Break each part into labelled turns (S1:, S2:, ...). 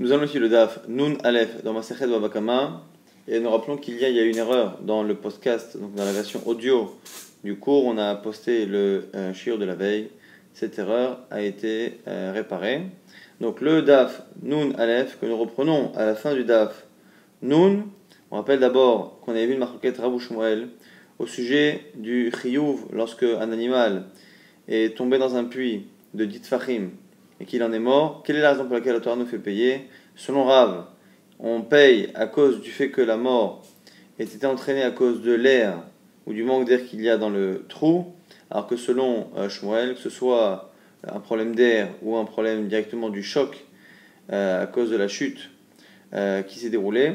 S1: Nous allons ici le DAF Nun Aleph dans Masechet Babakama et nous rappelons qu'il y a, il y a une erreur dans le podcast, donc dans la version audio du cours, on a posté le euh, de la veille. Cette erreur a été euh, réparée. Donc le DAF Nun Aleph que nous reprenons à la fin du DAF Nun, on rappelle d'abord qu'on avait vu une marquette Rabou Shmuel au sujet du Chiyuv lorsque un animal est tombé dans un puits de Ditfachim et qu'il en est mort, quelle est la raison pour laquelle la Torah nous fait payer Selon Rav, on paye à cause du fait que la mort ait été entraînée à cause de l'air ou du manque d'air qu'il y a dans le trou, alors que selon euh, Shmuel, que ce soit un problème d'air ou un problème directement du choc euh, à cause de la chute euh, qui s'est déroulée,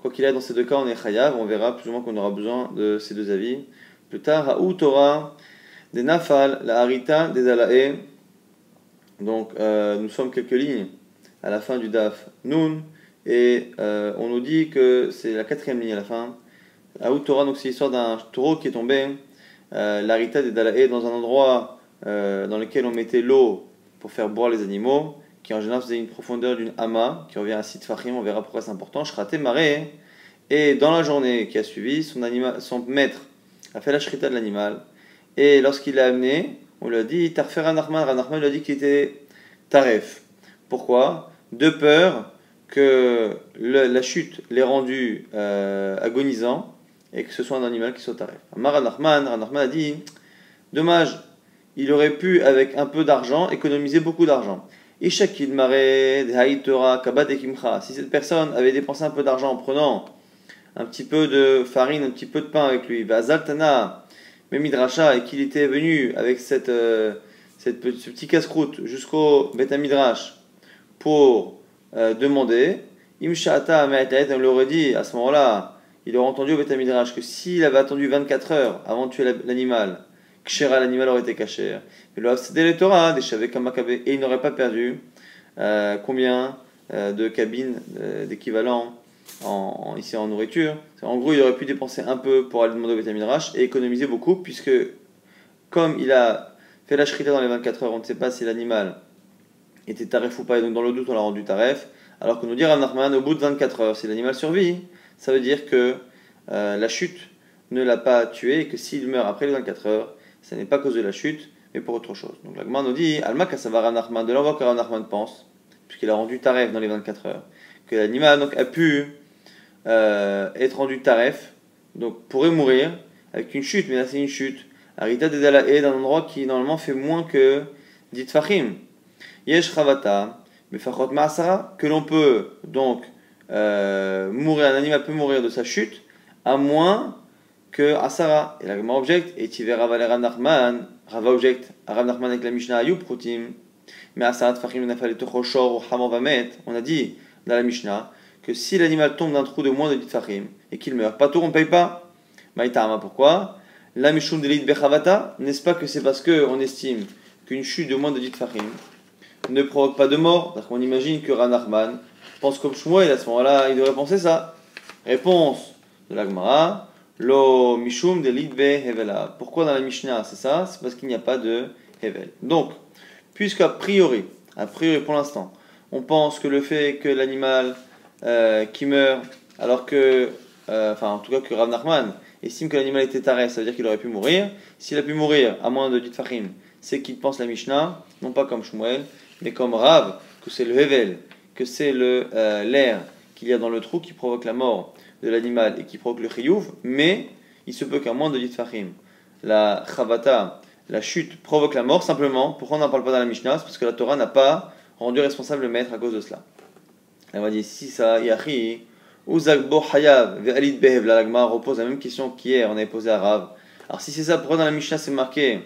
S1: quoi qu'il ait dans ces deux cas, on est chayav, on verra plus ou moins qu'on aura besoin de ces deux avis. Plus tard, à Torah, des nafal, la harita, des alae, donc, euh, nous sommes quelques lignes à la fin du DAF Nun, et euh, on nous dit que c'est la quatrième ligne à la fin. Torah, donc c'est l'histoire d'un taureau qui est tombé, euh, l'arita des Dalae, dans un endroit euh, dans lequel on mettait l'eau pour faire boire les animaux, qui en général faisait une profondeur d'une ama, qui revient à 6 fachim, on verra pourquoi c'est important. Shrate maré, et dans la journée qui a suivi, son, son maître a fait la shrita de l'animal, et lorsqu'il l'a amené, on lui a dit Tarfer Ranachman, Ranachman lui a dit qu'il était Taref. Pourquoi? De peur que la chute l'ait rendu euh, agonisant et que ce soit un animal qui soit Taref. Amar Ranachman, Ranachman a dit Dommage, il aurait pu, avec un peu d'argent, économiser beaucoup d'argent. Si cette personne avait dépensé un peu d'argent en prenant un petit peu de farine, un petit peu de pain avec lui, Zaltana, Midrasha et qu'il était venu avec cette, euh, ce petit casse-croûte jusqu'au Beth Midrash pour euh, demander, Imshata on l'aurait dit à ce moment-là, il aurait entendu au Beth Midrash que s'il avait attendu 24 heures avant de tuer l'animal, Kshera, l'animal aurait été caché. Mais le Torah, des et il n'aurait pas perdu euh, combien de cabines d'équivalent en, ici en nourriture. En gros, il aurait pu dépenser un peu pour aller demander au vitamine H et économiser beaucoup, puisque comme il a fait la shrita dans les 24 heures, on ne sait pas si l'animal était taref ou pas, et donc dans le doute, on l'a rendu taref. Alors que nous dit Rav au bout de 24 heures, si l'animal survit, ça veut dire que euh, la chute ne l'a pas tué et que s'il meurt après les 24 heures, ce n'est pas cause de la chute, mais pour autre chose. Donc la nous dit, Alma Kassava Rav Nachman, de l'envoi que Rav pense, puisqu'il a rendu taref dans les 24 heures, que l'animal donc a pu euh, être rendu taref, donc pourrait mourir avec une chute, mais là c'est une chute. Arita de est d'un endroit qui normalement fait moins que dit fachim. Yesh chavata, fachot ma'asara, que l'on peut donc euh, mourir, un animal peut mourir de sa chute, à moins que asara. Et la Gemara objecte, et tiver ravalera nachman, rava objecte, arav nachman avec la mishnah ayub prutim, mais asara tfachim nafal et ou hamon vamet, on a dit dans la mishnah, que si l'animal tombe d'un trou de moins de 10 fachim et qu'il meurt, pas tout, on ne paye pas. Maïtama, pourquoi? La mishum de bechavata, n'est-ce pas que c'est parce qu'on estime qu'une chute de moins de 10 fachim ne provoque pas de mort? Parce qu'on imagine que Ranachman pense comme Shmuel, à ce moment-là, il devrait penser ça. Réponse de l'Agmara Lo mishum de hevela. Pourquoi dans la Mishnah c'est ça? C'est parce qu'il n'y a pas de hevel. Donc, puisqu'à priori, a priori pour l'instant, on pense que le fait que l'animal euh, qui meurt alors que, euh, enfin en tout cas que Rav Nachman estime que l'animal était taré, ça veut dire qu'il aurait pu mourir. S'il a pu mourir à moins de dit Fahim, c'est qu'il pense la Mishnah, non pas comme Shmuel, mais comme Rav, que c'est le Hevel, que c'est le euh, l'air qu'il y a dans le trou qui provoque la mort de l'animal et qui provoque le Chiyuv, mais il se peut qu'à moins de dit Fahim, la Chavata, la chute provoque la mort simplement. Pourquoi on n'en parle pas dans la Mishnah? C'est parce que la Torah n'a pas rendu responsable le maître à cause de cela. Elle m'a dit si ça, Yahi, Uzakbo Hayav, Ve'alid Behev, la Lagma repose la même question qu'hier, on avait posé à Rav. Alors si c'est ça, pourquoi dans la Mishnah c'est marqué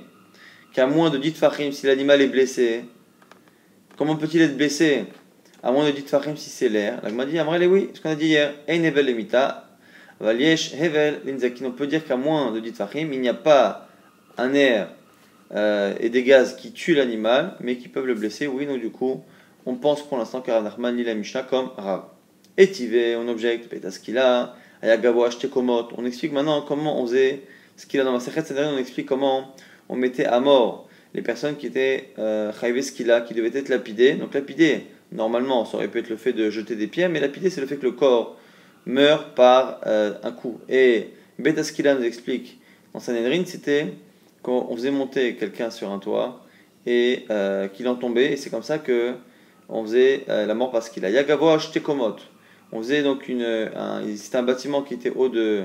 S1: qu'à moins de 10 Fahim, si l'animal est blessé, comment peut-il être blessé À moins de 10 Fahim si c'est l'air? L'Agma dit Amrele, oui, ce qu'on a dit hier, Ein Hevel Lemita, Valiesh Hevel Linzakin. On peut dire qu'à moins de 10 Fahim, il n'y a pas un air euh, et des gaz qui tuent l'animal, mais qui peuvent le blesser. Oui, donc du coup, on pense pour l'instant qu'Arav Nachman lit la Mishnah comme Rav. Etivé, on objecte, Petaskila, Ayagabo, Komot. On explique maintenant comment on faisait ce qu'il a dans ma Sechet on explique comment on mettait à mort les personnes qui étaient euh, Skila, qui devaient être lapidées. Donc lapidées normalement, ça aurait pu être le fait de jeter des pierres, mais lapider, c'est le fait que le corps meurt par euh, un coup. Et Betaskila nous explique dans Sanhedrin, c'était quand on faisait monter quelqu'un sur un toit et euh, qu'il en tombait, et c'est comme ça que on faisait euh, la mort parce qu'il a Yagavosh Tekomot. On faisait donc une. C'était un bâtiment qui était haut de,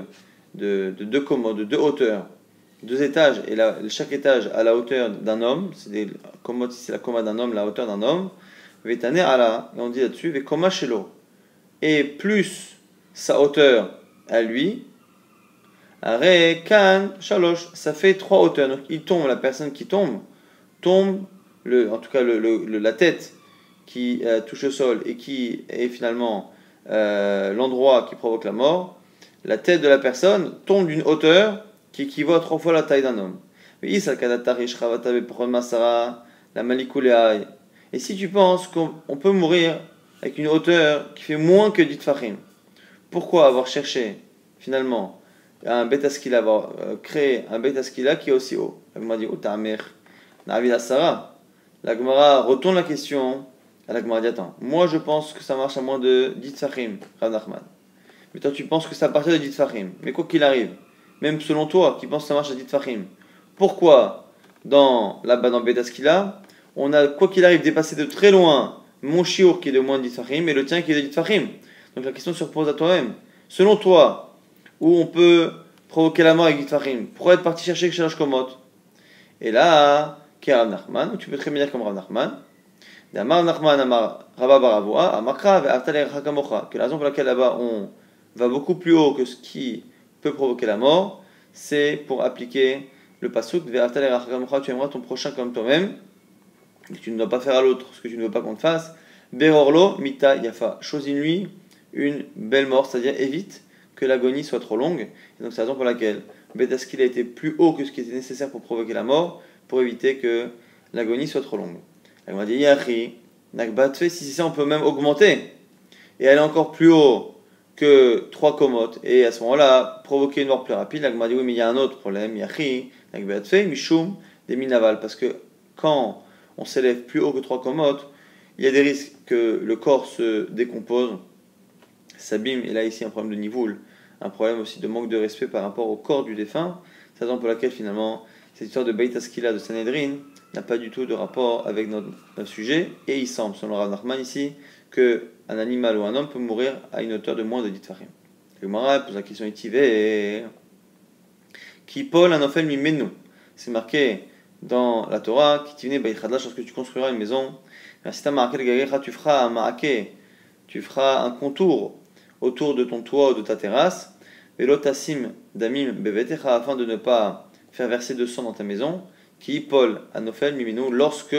S1: de, de deux commodes, de deux hauteurs, deux étages, et chaque étage à la hauteur d'un homme. C'est des commodes, c'est la commode d'un homme, la hauteur d'un homme. Vetane et on dit là-dessus, Vekoma Shelo. Et plus sa hauteur à lui, Are Kan Shalosh, ça fait trois hauteurs. Donc il tombe, la personne qui tombe, tombe, en tout cas la tête qui euh, touche le sol et qui est finalement euh, l'endroit qui provoque la mort, la tête de la personne tombe d'une hauteur qui équivaut à trois fois la taille d'un homme. Et si tu penses qu'on peut mourir avec une hauteur qui fait moins que dit Fahim, pourquoi avoir cherché finalement un betaskila, avoir euh, créé un betaskila qui est aussi haut? La Gemara dit. La Gemara retourne la question à la Gemara dit Attends, moi je pense que ça marche à moins de 10 Fahim, Rav Nachman. Mais toi tu penses que ça à partir de 10 Fahim. Mais quoi qu'il arrive, même selon toi qui penses que ça marche à 10 Fahim, pourquoi dans, là-bas dans Betaskila, on a quoi qu'il arrive dépassé de très loin mon chiour qui est de moins de 10 Fahim et le tien qui est de 10 Fahim donc la question se repose à toi-même. Selon toi, où on peut provoquer la mort avec Gitfahim, pourquoi être parti chercher Kshalash Komot? Et là, qui est Rav Nachman, tu peux très bien dire comme Rav Nachman, Que la raison pour laquelle là-bas on va beaucoup plus haut que ce qui peut provoquer la mort, c'est pour appliquer le pasuk tu aimeras ton prochain comme toi-même, et tu ne dois pas faire à l'autre ce que tu ne veux pas qu'on te fasse. Berorlo Mita Yafa, choisis lui une belle mort, c'est-à-dire évite que l'agonie soit trop longue. Et donc c'est la raison pour laquelle Betaskil a été plus haut que ce qui était nécessaire pour provoquer la mort, pour éviter que l'agonie soit trop longue. Elle m'a dit Yahi, Nakbatfe, si c'est ça, on peut même augmenter et aller encore plus haut que trois komotes, et à ce moment-là, provoquer une mort plus rapide. Elle m'a dit oui, mais il y a un autre problème. Yahi, Nakbatfe, Mishum, des minaval, parce que quand on s'élève plus haut que trois komotes, il y a des risques que le corps se décompose s'abîme, et là ici un problème de niveau, un problème aussi de manque de respect par rapport au corps du défunt. C'est la raison pour laquelle finalement cette histoire de Beitaskila de Sanhedrin n'a pas du tout de rapport avec notre, sujet, et il semble, selon Rav Nachman ici, que un animal ou un homme peut mourir à une hauteur de moins de 10 farim. Le Gemara pose la question étivée qui Paul un mi mimenu. C'est marqué dans la Torah, qui tivne lorsque tu construiras une maison. Si tu feras un ma'ake, tu feras un contour autour de ton toit ou de ta terrasse, velotassim damim bevetecha, afin de ne pas faire verser de sang dans ta maison, qui Paul anofel mimino, lorsque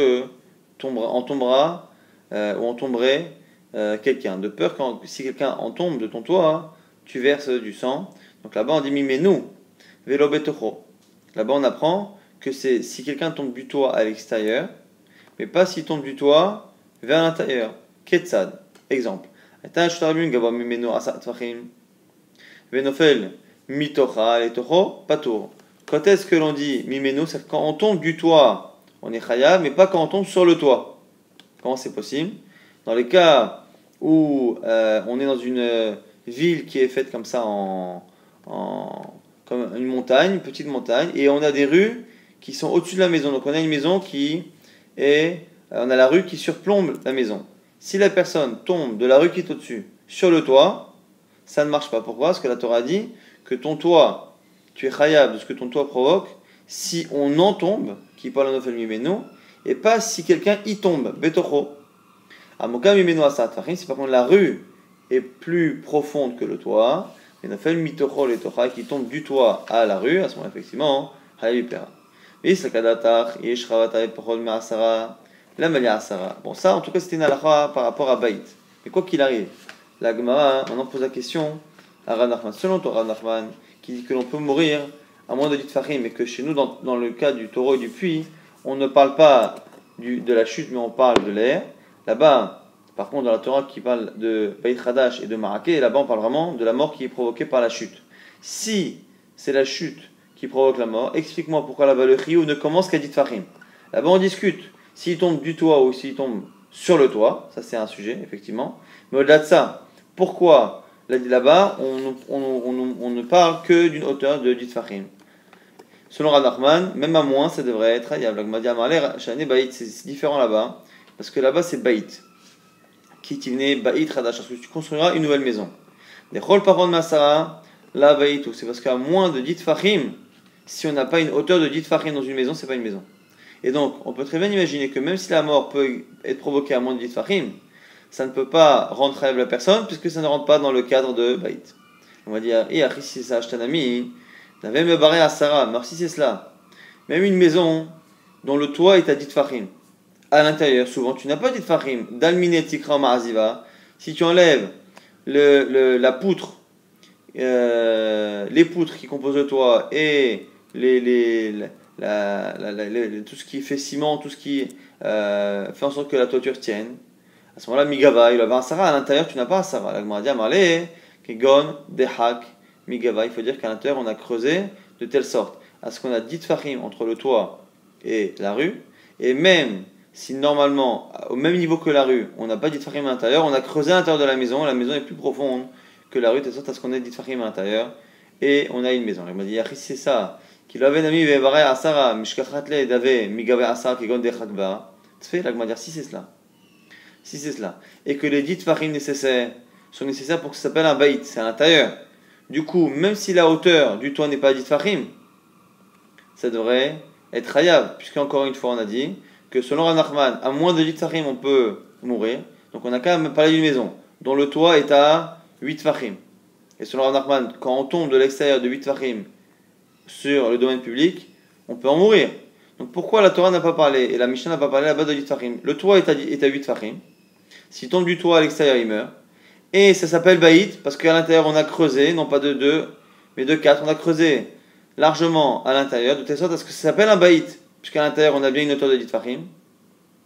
S1: tombera, en tombera euh, ou en tomberait euh, quelqu'un. De peur que si quelqu'un en tombe de ton toit, tu verses du sang. Donc là-bas on dit mimenu, velo Là-bas on apprend que c'est si quelqu'un tombe du toit à l'extérieur, mais pas s'il tombe du toit vers l'intérieur. Ketsad, exemple. Quand est-ce que l'on dit mimeno C'est quand on tombe du toit, on est chayav, mais pas quand on tombe sur le toit. Comment c'est possible? Dans les cas où euh, on est dans une euh, ville qui est faite comme ça en, comme une montagne, une petite montagne, et on a des rues qui sont au-dessus de la maison. Donc on a une maison qui est, euh, on a la rue qui surplombe la maison si la personne tombe de la rue qui est au-dessus sur le toit, ça ne marche pas. Pourquoi? Parce que la Torah dit que ton toit, tu es khayab de ce que ton toit provoque, si on en tombe, qui parle en ofel mimeno, et pas si quelqu'un y tombe, betocho. Amoka mimeno asat. Si par contre la rue est plus profonde que le toit, fait mitocho le tocha qui tombe du toit à la rue, à ce moment effectivement, hayab ipera. Visakadatar, yesh et pochol me'asara, la Asara. Bon, ça, en tout cas, c'était une halakha par rapport à Baït. Mais quoi qu'il arrive, la Gemara maintenant pose la question à Rav Nachman. Selon toi, Rav Nachman, dit que l'on peut mourir à moins de dit mais que chez nous, dans, dans, le cas du taureau et du puits, on ne parle pas du, de la chute, mais on parle de l'air. Là-bas, par contre, dans la Torah qui parle de Baït Hadash et de Maraké, là-bas, on parle vraiment de la mort qui est provoquée par la chute. Si c'est la chute qui provoque la mort, explique-moi pourquoi là-bas le ne commence qu'à dit Là-bas, on discute s'il tombe du toit ou s'il tombe sur le toit, ça c'est un sujet, effectivement. Mais au-delà de ça, pourquoi là-bas on, on, ne parle que d'une hauteur de 10 fachim Selon Radachman, même à moins, ça devrait être C'est différent là-bas, parce que là-bas c'est baït. Qui baït radash, parce que tu construiras une nouvelle maison. Des rôles par masara, la baïtou, c'est parce qu'à moins de 10 fachim, si on n'a pas une hauteur de 10 fachim dans une maison, c'est pas une maison. Et donc, on peut très bien imaginer que même si la mort peut être provoquée à moins de 10 fachim, ça ne peut pas rendre trahable la personne puisque ça ne rentre pas dans le cadre de Baït. On va dire, et si ça un ami, n'avait me barré à Sarah, mais c'est cela, même une maison dont le toit est à 10 fachim, à l'intérieur, souvent tu n'as pas 10 fachim, dalmine tikra ma'aziva, si tu enlèves le, la poutre, euh, les poutres qui composent le toit et les, les la, tout ce qui fait ciment, tout ce qui euh, fait en sorte que la toiture tienne. À ce moment-là, Migava, il avait un Sarah. À l'intérieur, tu n'as pas un Sarah. La dit Kegon, Dehak, Migava. Il faut dire qu'à l'intérieur, on a creusé de telle sorte à ce qu'on a dit Tfahim entre le toit et la rue. Et même si normalement, au même niveau que la rue, on n'a pas dit Tfahim à l'intérieur, on a creusé à l'intérieur de la maison. La maison est plus profonde que la rue, de sorte à ce qu'on ait dit Tfahim à l'intérieur. Et on a une maison. La m'a dit c'est ça. Qu'il avait nami vebare asara, mishkachatle dave, migave asara, kegon dehak ba. Tfé, la dire si c'est cela. Si c'est cela. Et que les dix farim nécessaires sont nécessaires pour que ça s'appelle un baït, c'est à l'intérieur. Du coup, même si la hauteur du toit n'est pas dit farim, ça devrait être hayab, puisqu'encore une fois on a dit que selon Ranachman, à moins de 8 farim, on peut mourir. Donc on a quand même parlé d'une maison dont le toit est à 8 farim. Et selon Ranachman, quand on tombe de l'extérieur de 8 farim sur le domaine public, on peut en mourir. Donc pourquoi la Torah n'a pas parlé et la Mishnah n'a pas parlé là-bas de 8 fachim Le toit est à, est à 8 fachim. S'il tombe du toit à l'extérieur, il meurt. Et ça s'appelle baït parce qu'à l'intérieur on a creusé, non pas de 2, mais de 4. On a creusé largement à l'intérieur de telle sorte à ce que ça s'appelle un baït. Puisqu'à l'intérieur on a bien une hauteur de 10 fachim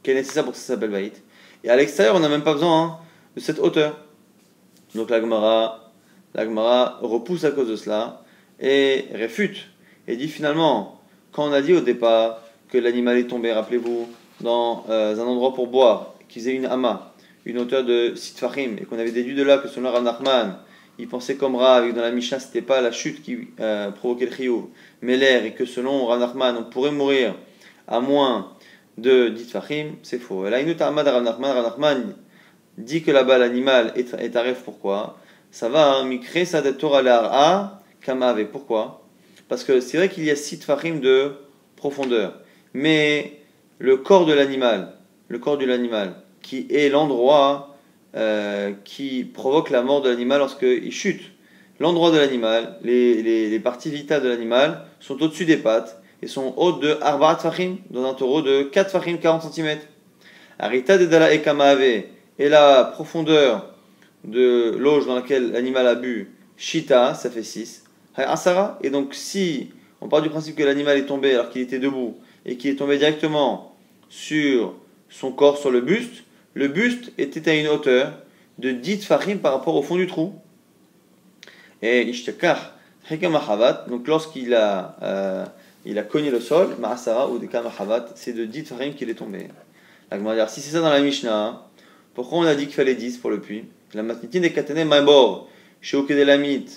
S1: qui est nécessaire pour que ça s'appelle baït. Et à l'extérieur on n'a même pas besoin hein, de cette hauteur. Donc la Gemara, repousse à cause de cela et réfute et dit finalement, quand on a dit au départ que l'animal est tombé, rappelez-vous, dans euh, un endroit pour boire, qu'ils aient une ama, une hauteur de sitfahim, et qu'on avait déduit de là que selon Rav Nachman, il pensait comme Rav, et que dans la Mishnah, c'était pas la chute qui euh, provoquait le chiyuv, mais l'air, et que selon Rav Nachman, on pourrait mourir à moins de 10 fahim, c'est faux. Et là, ama de Rav Nachman, Rav dit que là-bas l'animal est, est rêve pourquoi? Ça va, hein, mikre sa de Torah kama kamave, pourquoi? Parce que c'est vrai qu'il y a six tfachim de profondeur. Mais le corps de l'animal, le corps de l'animal, qui est l'endroit euh, qui provoque la mort de l'animal lorsqu'il chute. L'endroit de l'animal, les, parties vitales de l'animal sont au-dessus des pattes et sont hautes de Arbaat Fahim, dans un taureau de 4 Fahim, 40 cm. Arita de Dala Ekamaave et la profondeur de l'auge dans laquelle l'animal a bu, Shita, ça fait 6. Asara. Et donc, si on part du principe que l'animal est tombé alors qu'il était debout et qu'il est tombé directement sur son corps, sur le buste, le buste était à une hauteur de 10 farim par rapport au fond du trou. Et ishtakar, donc lorsqu'il a, euh, il a cogné le sol, ma'asara ou des c'est de 10 farim qu'il est tombé. La si c'est ça dans la Mishnah, pourquoi on a dit qu'il fallait 10 pour le puits? La matnitine est katene maibor, chez Okedelamit,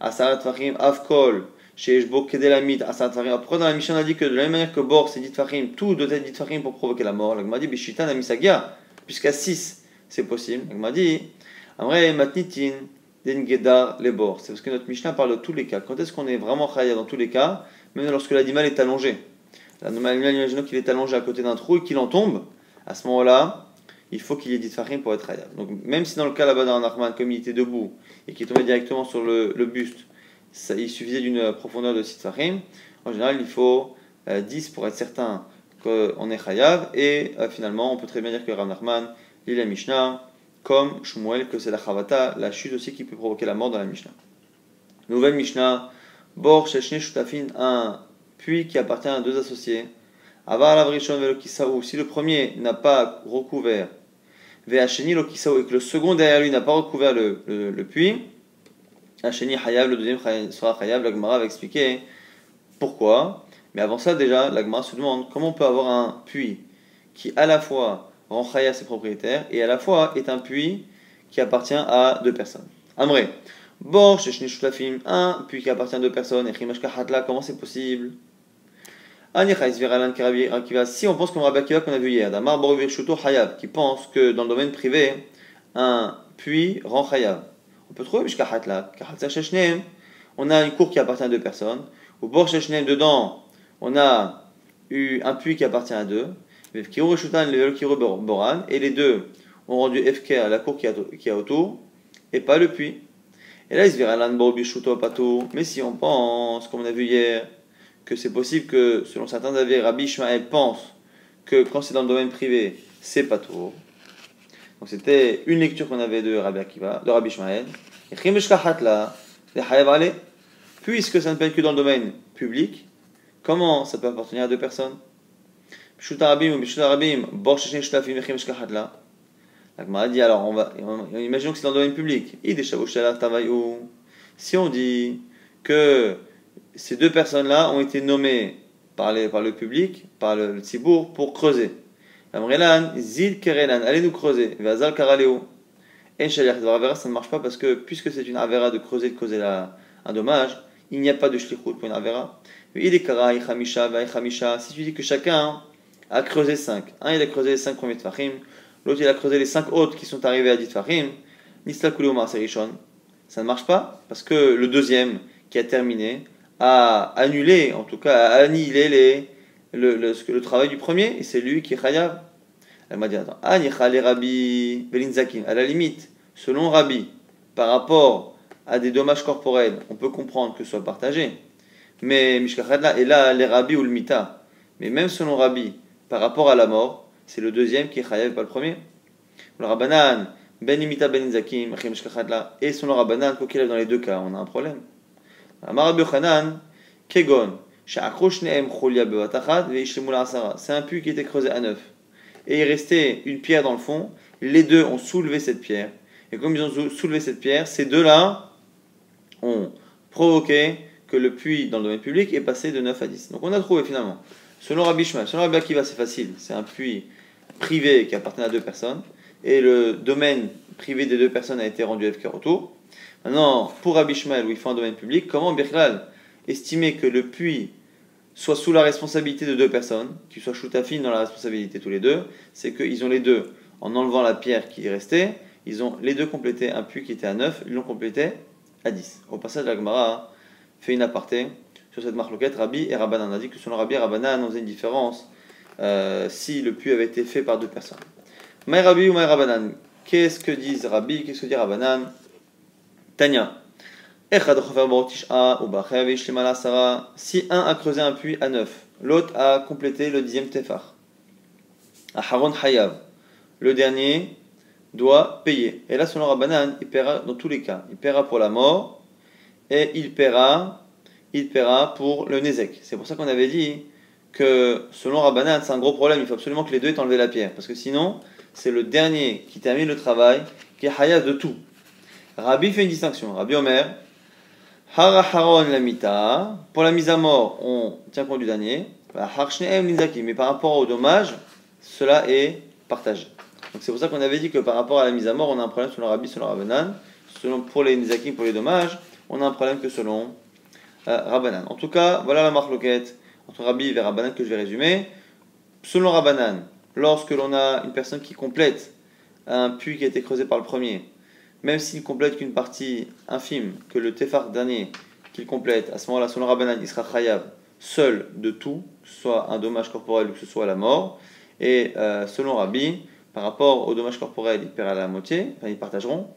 S1: Asarat Fahim, Avkol, chez Eshbo Kedelamit, Asarat Fahim. Après, dans la mission, on a dit que de la même manière que Bor, c'est dit Fahim, tout doit être dit Fahim pour provoquer la mort? La Gemara dit, Bishita Namisagia, puisqu'à 6, c'est possible. La Gemara dit. C'est parce que notre Mishnah parle de tous les cas. Quand est-ce qu'on est vraiment Chaya dans tous les cas, même lorsque l'animal est allongé L'animal, imaginons qu'il est allongé à côté d'un trou et qu'il en tombe, à ce moment-là, il faut qu'il y ait dit Fahim pour être Hayab. Donc, même si dans le cas là-bas d'un Arman, comme il était debout, et qui est tombé directement sur le, buste, il suffisait d'une profondeur de 6 farim. En général, il faut 10 euh, pour être certain qu'on est chayav. Et euh, finalement, on peut très bien dire que Rav Nachman lit la Mishnah comme Shmuel, que c'est la chavata, la chute aussi qui peut provoquer la mort dans la Mishnah. Nouvelle Mishnah, Bor Sheshne Shutafin, un puits qui appartient à deux associés. Avar Lavrishon Velokisaou, si le premier n'a pas recouvert Ve'acheni lo et que le second derrière lui n'a pas recouvert le, puits, Hacheni Hayab, le deuxième sera Hayab, la Gemara va expliquer pourquoi. Mais avant ça, déjà, la Gemara se demande comment on peut avoir un puits qui à la fois rend Chaya ses propriétaires, et à la fois est un puits qui appartient à deux personnes. Amré, Bor, Shutafim, un puits qui appartient à deux personnes, et Hatla, comment c'est possible? Si on pense comme Rabbi Akiva qu'on a vu hier, Damar Hayab, qui pense que dans le domaine privé, un puits rend Hayab. On peut trouver Mishkahatla, on a une cour qui appartient à deux personnes, au bord dedans, on a eu un puits qui appartient à deux, et les deux ont rendu FK à la cour qui a, autour, et pas le puits. Et là, il se verra Mais si on pense, comme on a vu hier, que c'est possible que, selon certains avis, Rabbi Ishmael pense que quand c'est dans le domaine privé, c'est pas tout. Donc c'était une lecture qu'on avait de Rabbi Akiva, de Rabbi Ishmael. Puisque ça ne peut être que dans le domaine public, comment ça peut appartenir à deux personnes? La Gemara dit alors, on va, imaginons que c'est dans le domaine public. Si on dit que ces deux personnes-là ont été nommées par, par le public, par le, le pour creuser. Amrelan, Zid Kerelan, allez nous creuser. Vazal Karaleo. En ça ne marche pas parce que, puisque c'est une Avera de creuser, de causer un dommage, il n'y a pas de Shlichut pour une Avera. Kara, Chamisha, Si tu dis que chacun a creusé 5, un il a creusé les 5 premiers Tfahim, l'autre il a creusé les 5 autres qui sont arrivés à 10 Tfahim, Nisla Kuleo Ça ne marche pas parce que le deuxième qui a terminé, à annuler, en tout cas à annihiler les, le, le, travail du premier, et c'est lui qui est chayav. Elle m'a dit attends, Rabbi Belinzakim, à la limite, selon Rabbi, par rapport à des dommages corporels, on peut comprendre que ce soit partagé. Mais Mishkachadla est là les Rabbi ou le Mita. Mais même selon Rabbi, par rapport à la mort, c'est le deuxième qui est chayav, pas le premier. Le Rabbanan, Ben Imita Ben Inzakim, et selon Rabbanan, quoi qu'il ait dans les deux cas, on a un problème. Kegon, c'est un puits qui était creusé à neuf. Et il restait une pierre dans le fond. Les deux ont soulevé cette pierre. Et comme ils ont soulevé cette pierre, ces deux-là ont provoqué que le puits dans le domaine public est passé de 9 à 10. Donc on a trouvé finalement. Selon Rabbi Shmuel, selon Rabbi Akiva, c'est facile. C'est un puits privé qui appartenait à deux personnes. Et le domaine privé des deux personnes a été rendu FK autour. Maintenant, pour Rabbi où il faut un domaine public, comment Birklal estimer que le puits soit sous la responsabilité de deux personnes, qu'ils soient choutafines dans la responsabilité tous les deux, c'est qu'ils ont les deux, en enlevant la pierre qui est restée, ils ont les deux complété un puits qui était à 9, ils l'ont complété à 10. Au passage, la Gemara fait une aparté sur cette marloquette. Rabbi et Rabbanan a dit que selon Rabbi et Rabbanan, on faisait une différence euh, si le puits avait été fait par deux personnes. Maï Rabbi ou Maï Rabbanan Qu'est-ce que disent Rabbi Qu'est-ce que dit Rabbanan? Tanya. Si un a creusé un puits à 9, l'autre a complété le dixième tefar. Haron Hayav. Le dernier doit payer. Et là, selon Rabbanan, il paiera dans tous les cas. Il paiera pour la mort et il paiera, il paiera pour le Nezek. C'est pour ça qu'on avait dit que selon Rabbanan, c'est un gros problème. Il faut absolument que les deux aient enlevé la pierre. Parce que sinon, c'est le dernier qui termine le travail qui est Hayav de tout. Rabbi fait une distinction. Rabbi Omer, la pour la mise à mort, on tient compte du dernier. Mais par rapport au dommage, cela est partagé. Donc c'est pour ça qu'on avait dit que par rapport à la mise à mort, on a un problème selon Rabbi, selon Rabbanan. Selon, pour les Nizakim, pour les dommages, on a un problème que selon euh, Rabbanan. En tout cas, voilà la marque loquette entre Rabbi et Rabbanan que je vais résumer. Selon Rabbanan, lorsque l'on a une personne qui complète un puits qui a été creusé par le premier, même s'il complète qu'une partie infime, que le tefar dernier qu'il complète, à ce moment-là, selon Rabbanan, il sera chayav seul de tout, que ce soit un dommage corporel ou que ce soit la mort. Et euh, selon Rabbi, par rapport au dommage corporel, il paiera la moitié, enfin ils partageront.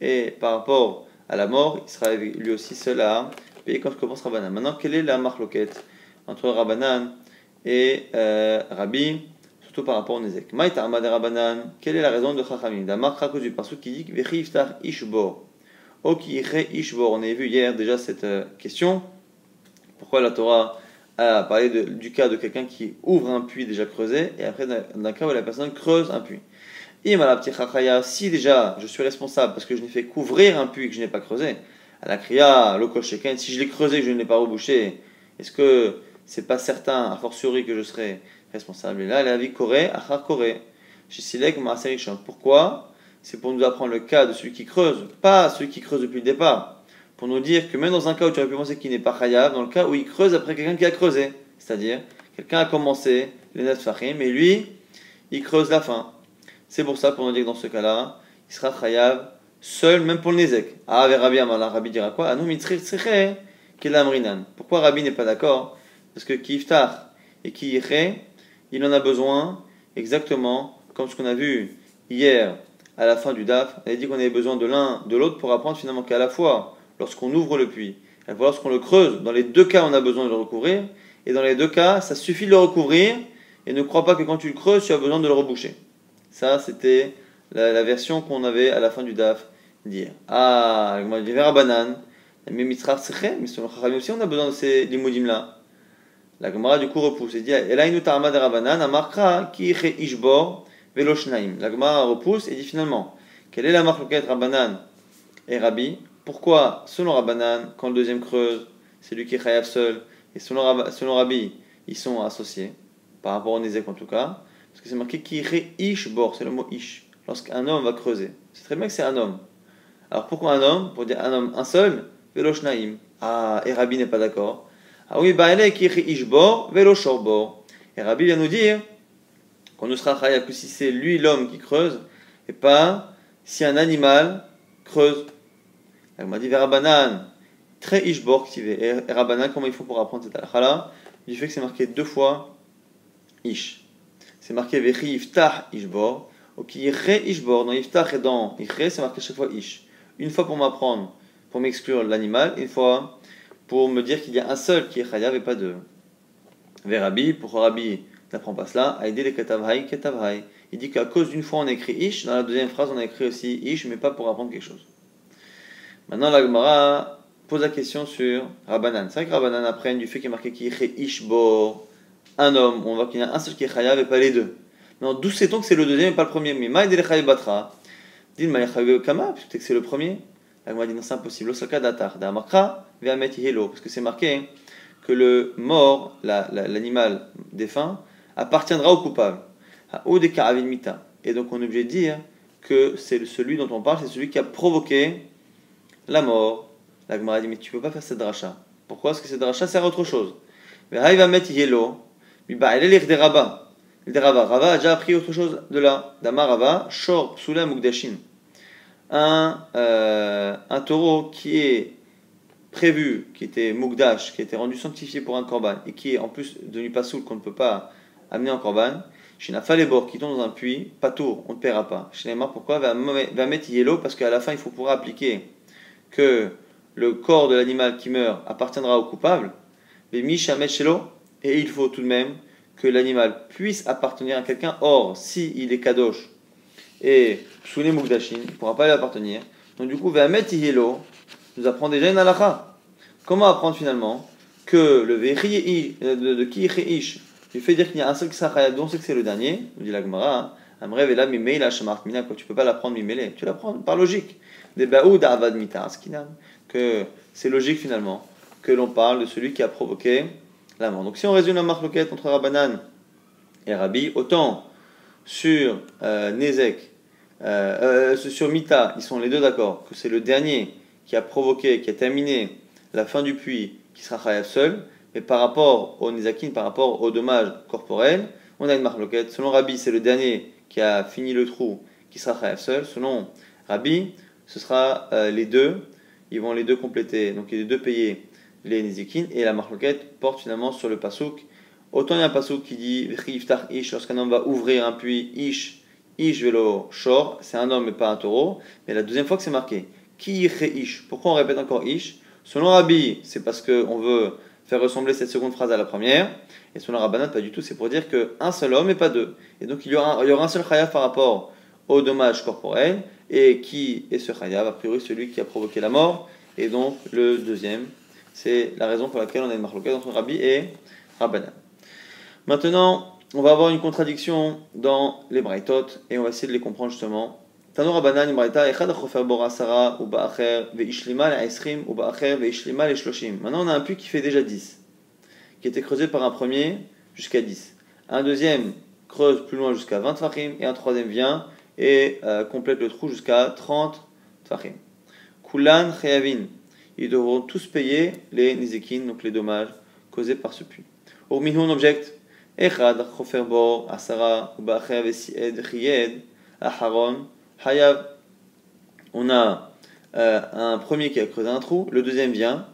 S1: Et par rapport à la mort, il sera lui aussi seul à payer quand commence Rabbanan. Maintenant, quelle est la marque loquette entre Rabbanan et euh, Rabbi par rapport au Nezek? Quelle est la raison de Chachamim? D'Amar Chakozu, parce qu'il dit Vechiftar Ishbor. Ishbor. On a vu hier déjà cette euh, question. Pourquoi la Torah a parlé du cas de quelqu'un qui ouvre un puits déjà creusé et après d'un cas où la personne creuse un puits? Si déjà je suis responsable parce que je n'ai fait couvrir un puits que je n'ai pas creusé, à la kriya, si je l'ai creusé que je ne l'ai pas rebouché, est-ce que c'est pas certain, a fortiori, que je serai responsable? Et là, la vie Koré, Achar Koré. Shisilek Maaserishon. Pourquoi? C'est pour nous apprendre le cas de celui qui creuse, pas celui qui creuse depuis le départ. Pour nous dire que même dans un cas où tu aurais pu penser qu'il n'est pas Chayav, dans le cas où il creuse après quelqu'un qui a creusé. C'est-à-dire, quelqu'un a commencé les Netfahim, mais lui, il creuse la fin. C'est pour ça, nous dire que dans ce cas-là, il sera Chayav seul, même pour le Nezek. Ah, Rabbi Amala, Rabbi dira quoi? Ah. Pourquoi Rabbi n'est pas d'accord? Parce que Kiftar et Kiyire, il en a besoin exactement comme ce qu'on a vu hier à la fin du DAF. On avait dit qu'on avait besoin de l'un, de l'autre pour apprendre finalement qu'à la fois, lorsqu'on ouvre le puits, et lorsqu'on le creuse, dans les deux cas, on a besoin de le recouvrir, et dans les deux cas, ça suffit de le recouvrir, et ne crois pas que quand tu le creuses, tu as besoin de le reboucher. Ça, c'était la, version qu'on avait à la fin du DAF dire. Ah, on dit vers banane, mais mitzrach mais selon Chachamim aussi, on a besoin de ces limoudim là. La Gemara du coup repousse et dit Elainu ta'ama de Rabbanan, amarkra ki ishbor velo shnaim. La Gemara repousse et dit finalement Quelle est la marque Rabbanan et Rabbi? Pourquoi, selon Rabbanan, quand le deuxième creuse, c'est lui qui est chayav seul, et selon, selon Rabbi, ils sont associés, par rapport au Nézek en tout cas, parce que c'est marqué ki ishbor, c'est le mot ish lorsqu'un homme va creuser. C'est très bien que c'est un homme. Alors pourquoi un homme? Pour dire un homme, un seul, Veloshnaim. Ah, et Rabbi n'est pas d'accord. Ah oui, Baale qui ishbor, Velo shorbor. Et Rabbi vient nous dire qu'on ne sera chayav que si c'est lui l'homme qui creuse, et pas si un animal creuse. Elle m'a dit Verabanan, très ishbor activé. Et Rabbanan, comment il faut pour apprendre cette halakha Du fait que c'est marqué deux fois ish. C'est marqué Vechi tah ishbor. Ok, ishbor, dans iftach et dans ichre, c'est marqué chaque fois ish. Une fois pour m'apprendre, pour m'exclure l'animal, une fois pour me dire qu'il y a un seul qui est chayav et pas deux. Vers Rabbi, pour Rabbi n'apprend pas cela, aider les ketavhai, ketavhai. Il dit qu'à cause d'une fois on a écrit ish, dans la deuxième phrase on a écrit aussi ish, mais pas pour apprendre quelque chose. Maintenant la Gemara pose la question sur Rabbanan. C'est vrai que Rabbanan apprenne du fait qu'il est marqué qu'il ishbor, un homme, on voit qu'il y a un seul qui est chayav et pas les deux. Non, d'où sait-on que c'est le deuxième et pas le premier? Mais Maïd el Batra, dit Kama, puisque c'est le premier? La dit non, c'est impossible. Datar, d'Amakra, parce que c'est marqué que le mort, l'animal défunt, appartiendra au coupable. Et donc on est obligé de dire que c'est celui dont on parle, c'est celui qui a provoqué la mort. La Gemara dit mais tu peux pas faire cette dracha. Pourquoi? Parce que cette dracha sert à autre chose. Yelo, rabats. Rava. Rava a déjà appris autre chose de là. Dama Rava, Shor Psula Mugdashin. Un, euh, un taureau qui est prévu, qui était Mugdash, qui était rendu sanctifié pour un korban, et qui est en plus devenu pasoul qu'on ne peut pas amener en korban, Shinafalebor, qui tombe dans un puits, pas tour, on ne paiera pas. Shinema, pourquoi? Va, mettre yellow Parce qu'à la fin, il faut pouvoir appliquer que le corps de l'animal qui meurt appartiendra au coupable, mais Mishamet et il faut tout de même que l'animal puisse appartenir à quelqu'un. Or, si il est kadosh et sous les mukdashin, il ne pourra pas lui appartenir. Donc du coup, Ve'amet Ihelo nous apprend déjà une halakha. Comment apprendre finalement que le Ve'ri de, de qui ish, il fait dire qu'il y a un seul Ksachayab, dont c'est que c'est le dernier, nous dit la Gemara, Amre Vela Mimeila Shamart Mina, quoi, tu peux pas l'apprendre Mimele, tu l'apprends par logique. Des Baoud Avad Mitaskinam, que c'est logique finalement que l'on parle de celui qui a provoqué donc si on résume la marque entre Rabbanan et Rabbi, autant sur euh, euh, euh, sur Mita, ils sont les deux d'accord que c'est le dernier qui a provoqué, qui a terminé la fin du puits, qui sera Chayav seul, mais par rapport au Nezakin, par rapport au dommage corporel, on a une marque Selon Rabbi, c'est le dernier qui a fini le trou, qui sera Chayav seul. Selon Rabbi, ce sera les deux, ils vont les deux compléter, donc les deux payer les Nizikin, et la marloquette porte finalement sur le pasouk. Autant il y a un pasouk qui dit ish, lorsqu'un homme va ouvrir un puits, ish, ish velo shor, c'est un homme et pas un taureau. Mais la deuxième fois que c'est marqué, ki ish, pourquoi on répète encore ish? Selon Rabbi, c'est parce qu'on veut faire ressembler cette seconde phrase à la première. Et selon Rabbanat, pas du tout, c'est pour dire qu'un seul homme et pas deux. Et donc il y aura, un seul chayav par rapport au dommage corporel. Et qui est ce chayav A priori, celui qui a provoqué la mort. Et donc le deuxième, c'est la raison pour laquelle on a une marloquette entre Rabbi et Rabbanan. Maintenant, on va avoir une contradiction dans les Braithot et on va essayer de les comprendre justement. Tano Rabbanan, Braïta, Echad Borasara, ou Ba'acher, Ve'ishlima l'Aesrim, ou Ba'acher, Ve'ishlima l'Eshloshim. Maintenant, on a un puits qui fait déjà 10, qui était creusé par un premier jusqu'à 10. Un deuxième creuse plus loin jusqu'à 20 tfachim, et un troisième vient et euh, complète le trou jusqu'à 30 tfachim. Kulan chayavin, ils devront tous payer les nizikin, donc les dommages causés par ce puits. Urminhu, objecte, Echad, chofer bor, asara, ubacher, vesied, chiyed, aharon, hayav. On a euh, un premier qui a creusé un trou, le deuxième vient,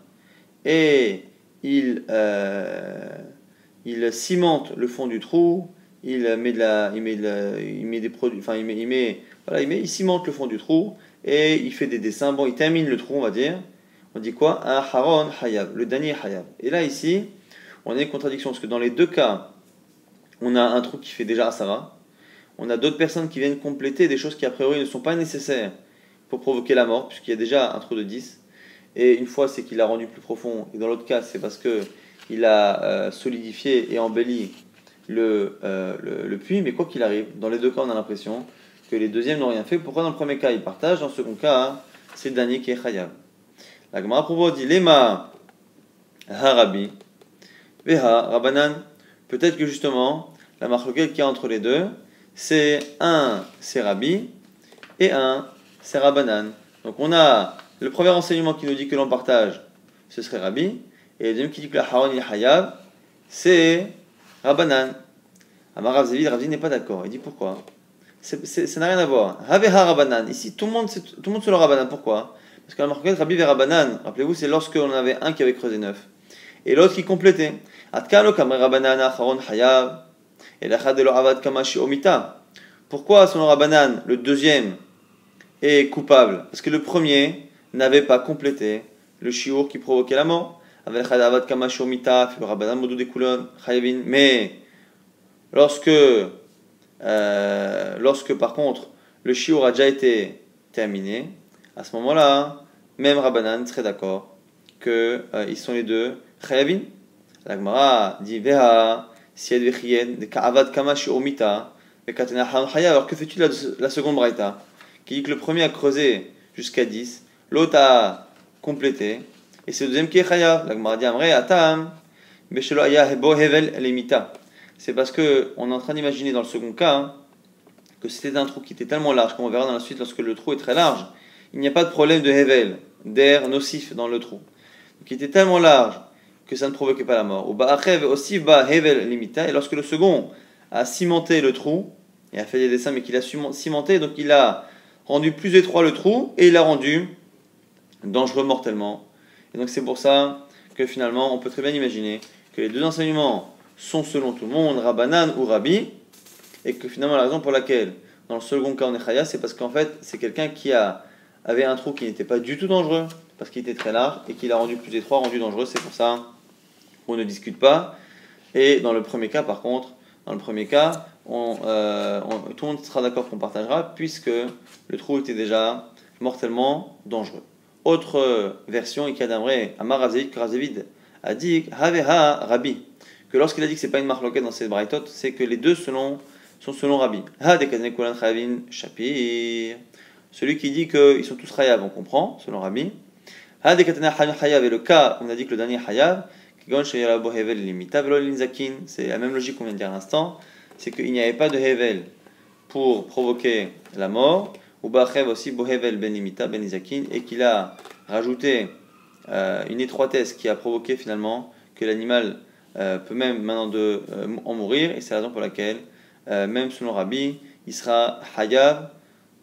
S1: et il, euh, il cimente le fond du trou, il met de la, il met, il met des produits, enfin il met, il met, voilà, il met, il cimente le fond du trou et il fait des dessins. Bon, il termine le trou, on va dire. On dit quoi Un haron hayab, le dernier hayab. Et là ici, on a une contradiction parce que dans les deux cas, on a un trou qui fait déjà asara. On a d'autres personnes qui viennent compléter des choses qui a priori ne sont pas nécessaires pour provoquer la mort, puisqu'il y a déjà un trou de 10. Et une fois, c'est qu'il a rendu plus profond. Et dans l'autre cas, c'est parce que il a euh, solidifié et embelli euh, le, le, puits. Mais quoi qu'il arrive, dans les deux cas, on a l'impression que les deuxièmes n'ont rien fait. Pourquoi dans le premier cas, ils partagent Dans le second cas, c'est le dernier qui est khayab. La Gemara dit Lema harabi veha rabanan. Peut-être que justement, la marque qu'il y a entre les deux, c'est un c'est Rabbi et un c'est Rabanan. Donc on a le premier enseignement qui nous dit que l'on partage, ce serait Rabbi, et le deuxième qui dit que la Haron et Hayab, c'est Rabbanan. Amar Rav Zavid, n'est pas d'accord. Il dit pourquoi? Ça n'a rien à voir. Haveha Rabbanan. Ici, tout le monde, tout le monde se le Rabbanan. Pourquoi? Parce que la marque Rabbi et Rabbanan, rappelez-vous, c'est lorsque l'on avait un qui avait creusé neuf. Et l'autre qui complétait. Pourquoi son Rabbanan, le deuxième, est coupable? Parce que le premier n'avait pas complété le chiour qui provoquait la mort. Mais lorsque, euh, lorsque par contre le chiour a déjà été terminé, à ce moment-là, même Rabbanan serait d'accord qu'ils euh, sont les deux chayavin. La Gemara dit Veha, de Ka'avad Kamashi Omita, alors que fais-tu de la seconde braïta? Qui dit que le premier a creusé jusqu'à 10, l'autre a complété, et c'est le deuxième qui est chayav. La dit Amre, Atam, C'est parce que on est en train d'imaginer dans le second cas hein, que c'était un trou qui était tellement large, comme on verra dans la suite, lorsque le trou est très large, il n'y a pas de problème de hevel, d'air nocif dans le trou. Donc il était tellement large que ça ne provoquait pas la mort. aussi hevel limita. Et lorsque le second a cimenté le trou, et a fait des dessins, mais qu'il a cimenté, donc il a rendu plus étroit le trou et il l'a rendu dangereux mortellement. Et donc c'est pour ça que finalement on peut très bien imaginer que les deux enseignements sont selon tout le monde, Rabbanan ou Rabbi, et que finalement la raison pour laquelle dans le second cas on est Chaya, c'est parce qu'en fait c'est quelqu'un qui a, avait un trou qui n'était pas du tout dangereux, parce qu'il était très large, et qui l'a rendu plus étroit, rendu dangereux, c'est pour ça qu'on ne discute pas. Et dans le premier cas par contre, dans le premier cas, euh, tout le monde sera d'accord qu'on partagera, puisque le trou était déjà mortellement dangereux. Autre version, Ikadamre, Amarazeid, Krazevid, a dit Haveha Rabbi, que lorsqu'il a dit que c'est pas une marloquette dans cette braïtot, c'est que les deux selon, sont selon Rabbi. Ha Chavin Shapir. Celui qui dit qu'ils sont tous Hayav, on comprend, selon Rabbi. Ha Hayav, et le cas, on a dit que le dernier Hayav, c'est la même logique qu'on vient de dire à l'instant, c'est qu'il n'y avait pas de Hevel pour provoquer la mort, ou Bachev aussi Bohevel ben Limita ben Izakin, et qu'il a rajouté euh, une étroitesse qui a provoqué finalement que l'animal euh, peut même maintenant de, euh, en mourir, et c'est la raison pour laquelle, même selon Rabbi, il sera Hayav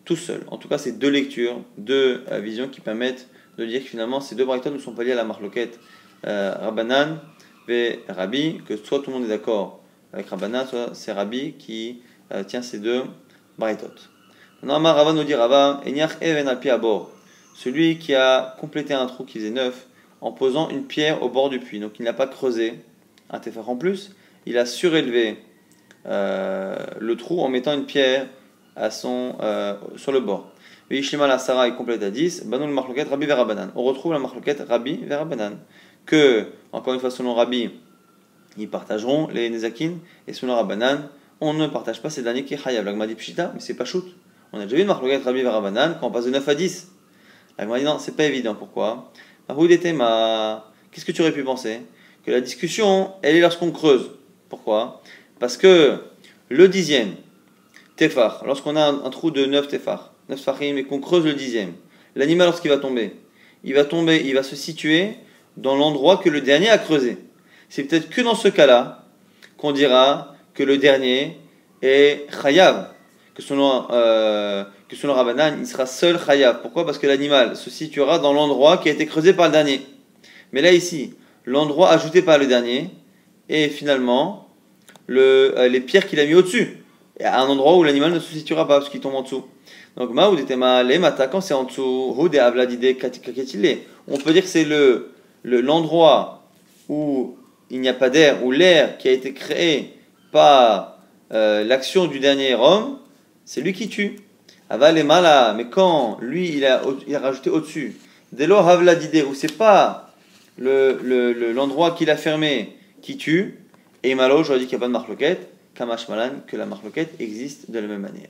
S1: tout seul. En tout cas, c'est deux lectures, deux visions qui permettent de dire que finalement ces deux braïtons ne sont pas liés à la marloquette Rabbanan et Rabbi, que soit tout le monde est d'accord avec Rabbanan, soit c'est Rabbi qui tient ces deux braïtotes. Maintenant, Rava nous dit Rava, Even al celui qui a complété un trou qui faisait neuf en posant une pierre au bord du puits. Donc il n'a pas creusé un tefar en plus, il a surélevé euh, le trou en mettant une pierre à son, euh, sur le bord. Ishima la Sarah est complète à 10, Banou le marloquet Rabbi Verabanan. On retrouve la marloquette Rabbi Verabanan. Que, encore une fois, selon Rabbi, ils partageront les Nezakin, et selon Rabbanan, on ne partage pas ces derniers qui est Chayav. L'agma dit Pshita, mais c'est pas shoot. On a déjà vu une marque Rabbi Varabanan quand on passe de 9 à 10. L'agma dit non, c'est pas évident. Pourquoi? Qu'est-ce que tu aurais pu penser? Que la discussion, elle est lorsqu'on creuse. Pourquoi? Parce que le dixième, tefar, lorsqu'on a un, trou de 9 tefar, 9 tefachim, et qu'on creuse le dixième, l'animal, lorsqu'il va tomber, il va tomber, il va se situer dans l'endroit que le dernier a creusé. C'est peut-être que dans ce cas-là qu'on dira que le dernier est chayav, que selon, euh, que Rabbanan, il sera seul chayav. Pourquoi? Parce que l'animal se situera dans l'endroit qui a été creusé par le dernier. Mais là, ici, l'endroit ajouté par le dernier est finalement le, euh, les pierres qu'il a mis au-dessus, à un endroit où l'animal ne se situera pas, parce qu'il tombe en dessous. Donc, Maoud était malé, quand c'est en dessous, Houd et On peut dire que c'est le, l'endroit où il n'y a pas d'air, où l'air qui a été créé par euh, l'action du dernier homme, c'est lui qui tue. Aval mala, mais quand lui il a, rajouté au-dessus, havla d'idée, où c'est pas l'endroit le, qu'il a fermé qui tue, et malo, j'aurais dit qu'il n'y a pas de marloquette, que la marloquette existe de la même manière.